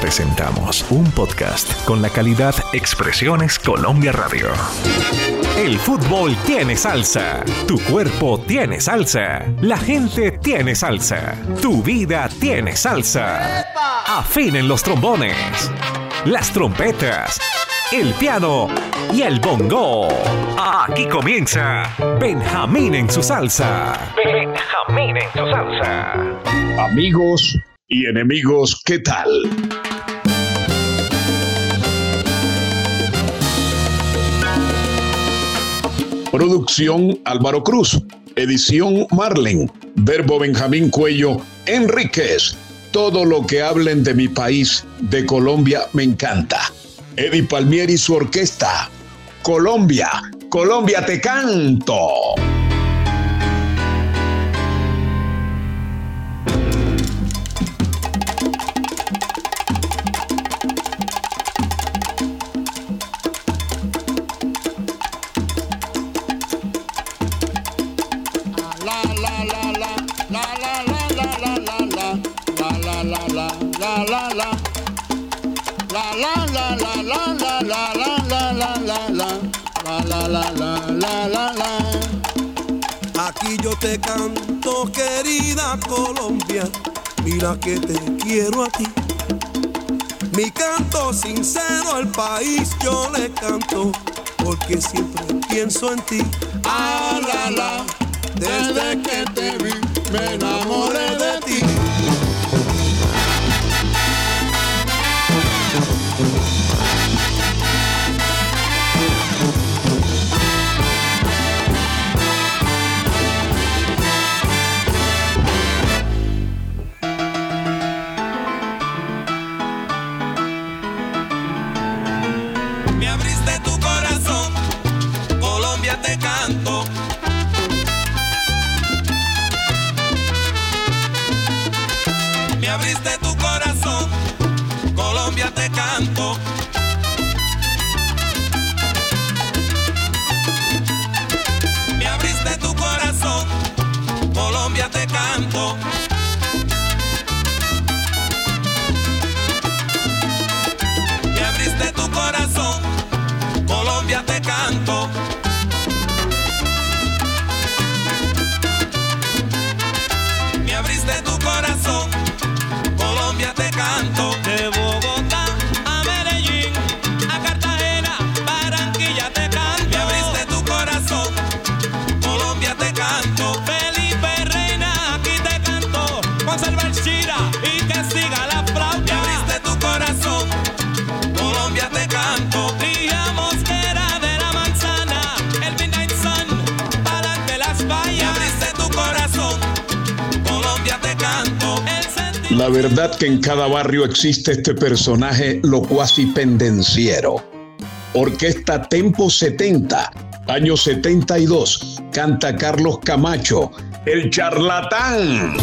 presentamos un podcast con la calidad Expresiones Colombia Radio. El fútbol tiene salsa, tu cuerpo tiene salsa, la gente tiene salsa, tu vida tiene salsa. Afinen los trombones, las trompetas, el piano y el bongo. Aquí comienza Benjamín en su salsa. Benjamín en su salsa. Amigos y enemigos, ¿qué tal? Producción Álvaro Cruz. Edición Marlen. Verbo Benjamín Cuello. Enríquez. Todo lo que hablen de mi país, de Colombia, me encanta. Eddie Palmieri y su orquesta. Colombia, Colombia te canto. Te canto, querida Colombia, mira que te quiero a ti. Mi canto sincero al país yo le canto, porque siempre pienso en ti. Ah, la, la, desde que te vi me enamoré de ti. Verdad que en cada barrio existe este personaje locuaz y pendenciero. Orquesta Tempo 70, año 72, canta Carlos Camacho, el charlatán.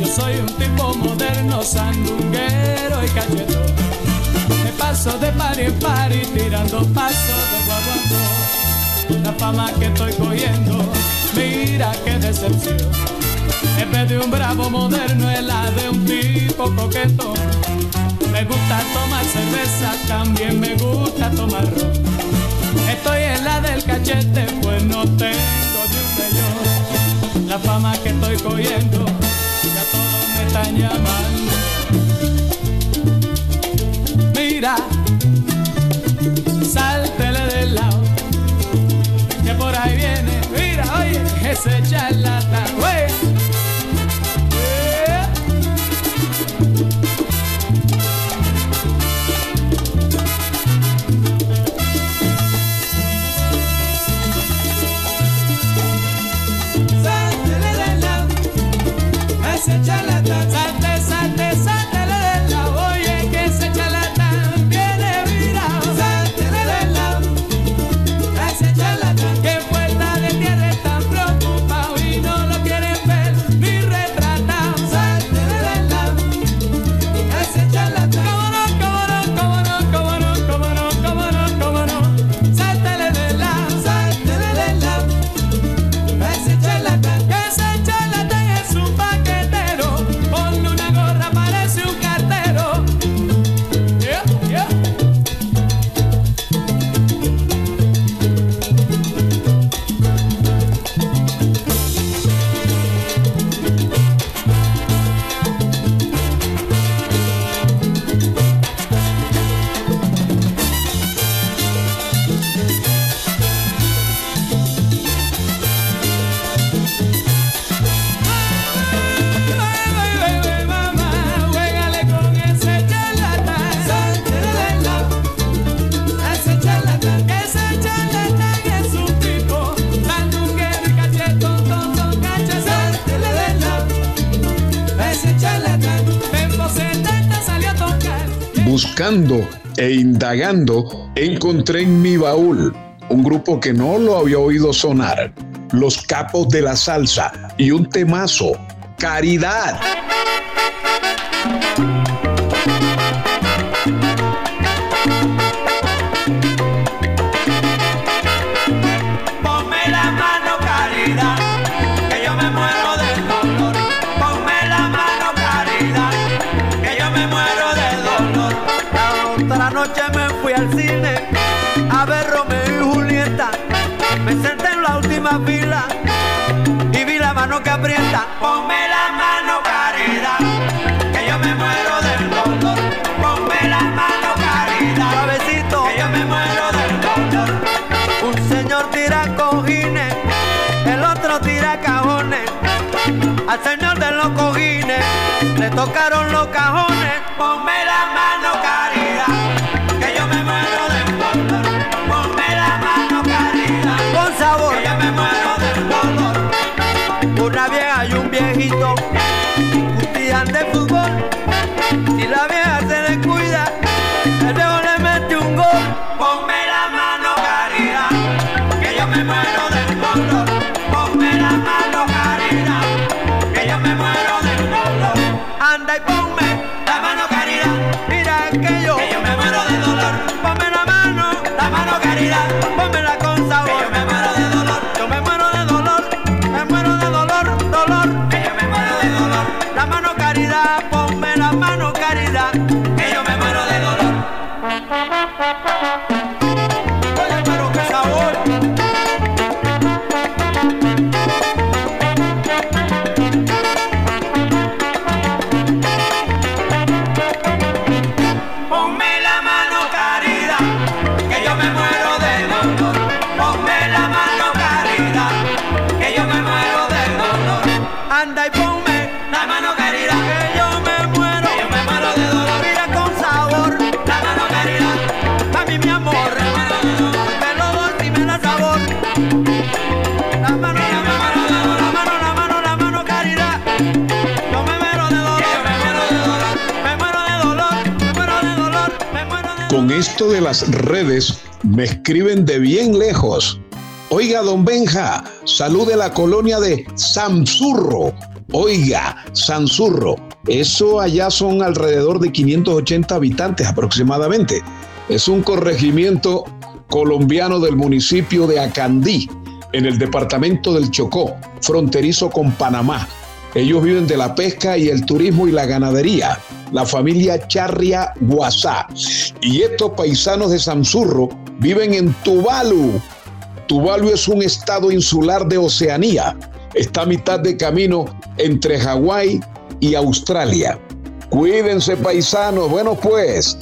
Yo soy un tipo moderno, sandunguero y cachetón. Paso de par en par y tirando pasos de guaguancó. La fama que estoy cogiendo, mira qué decepción. En vez de un bravo moderno, es la de un tipo coquetón. Me gusta tomar cerveza, también me gusta tomar ron. Estoy en la del cachete, pues no tengo ni un millón. La fama que estoy cogiendo, ya todos me están llamando. Mira, buscando e indagando, encontré en mi baúl un grupo que no lo había oído sonar, Los Capos de la Salsa y un temazo, Caridad. Y vi la mano que aprieta. Ponme la mano, caridad, que yo me muero del dolor. Ponme la mano, caridad, suavecito, que yo me muero del dolor. Un señor tira cojines, el otro tira cajones. Al señor de los cojines le tocaron los cajones. Ponme la viejito discutían de fútbol. Si la vieja se descuida, el viejo le mete un gol. Ponme la mano, caridad, que yo me muero del dolor. Ponme la mano, caridad, que yo me muero del dolor. Anda y ponme la mano, caridad, mira que yo, que yo me muero de dolor. Ponme la mano, la mano, caridad, caridad, Con esto de las redes me escriben de bien lejos. Oiga, don Benja, salud de la colonia de Sanzurro. Oiga, Sanzurro, eso allá son alrededor de 580 habitantes aproximadamente. Es un corregimiento colombiano del municipio de Acandí, en el departamento del Chocó, fronterizo con Panamá. Ellos viven de la pesca y el turismo y la ganadería. La familia Charria Guasá. Y estos paisanos de Sanzurro viven en Tuvalu. Tuvalu es un estado insular de Oceanía. Está a mitad de camino entre Hawái y Australia. Cuídense paisanos. Bueno pues,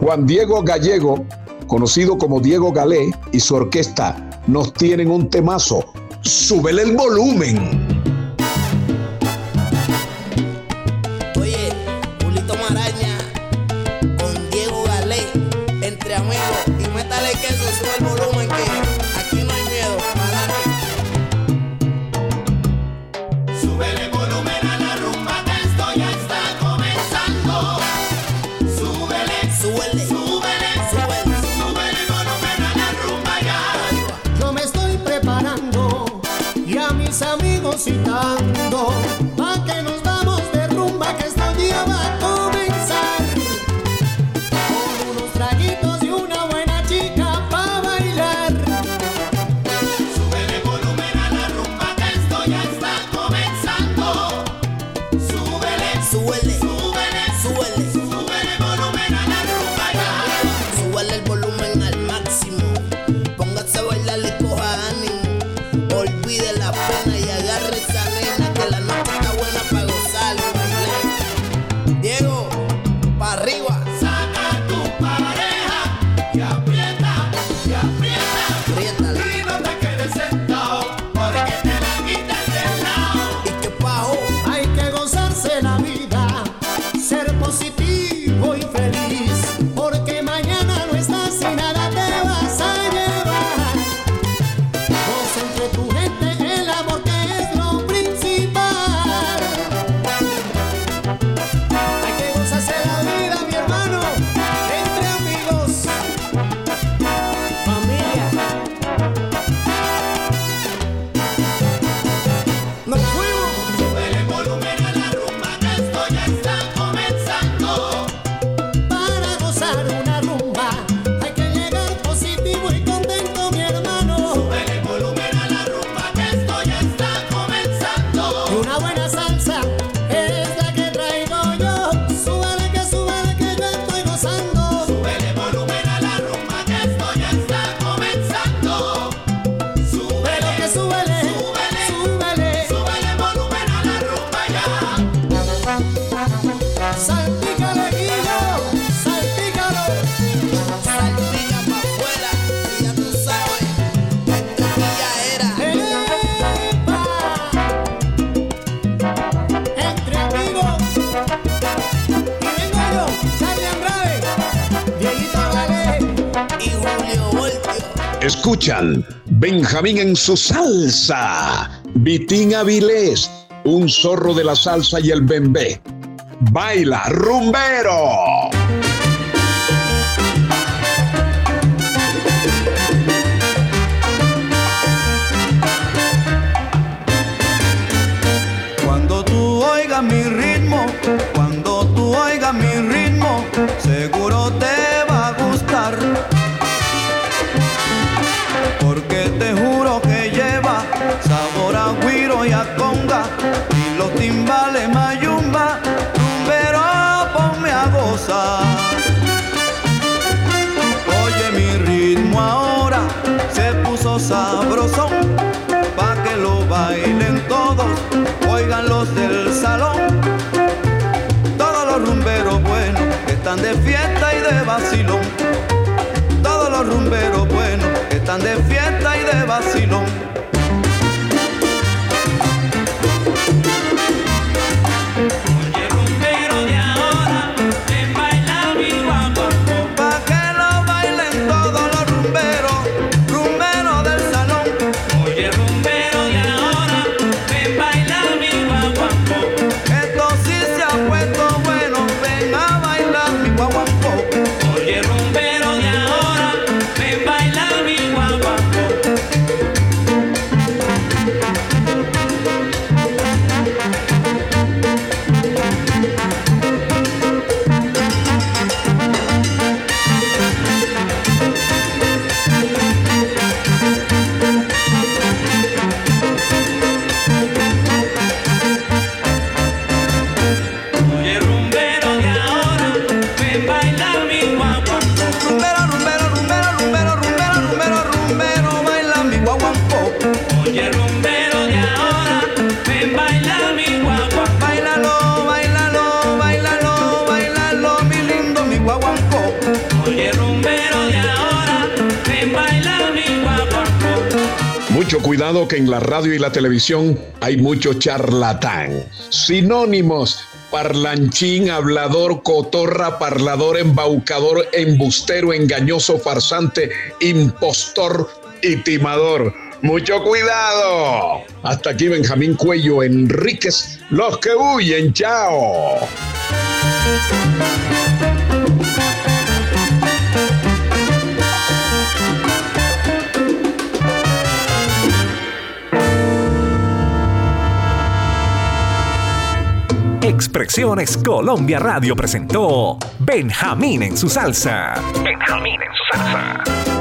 Juan Diego Gallego, conocido como Diego Galé, y su orquesta nos tienen un temazo. Súbele el volumen. Amigos olvide la pena y agarre esa Escuchan Benjamín en su salsa, Vitín Avilés, un zorro de la salsa y el bembé. Baila, rumbero. Oye mi ritmo ahora se puso sabrosón, pa' que lo bailen todos, oigan los del salón. Todos los rumberos buenos que están de fiesta y de vacilón. Todos los rumberos buenos que están de fiesta y de vacilón. Cuidado que en la radio y la televisión hay mucho charlatán. Sinónimos, parlanchín, hablador, cotorra, parlador, embaucador, embustero, engañoso, farsante, impostor y timador. Mucho cuidado. Hasta aquí Benjamín Cuello Enríquez, los que huyen, chao. Expresiones Colombia Radio presentó Benjamín en su salsa. Benjamín en su salsa.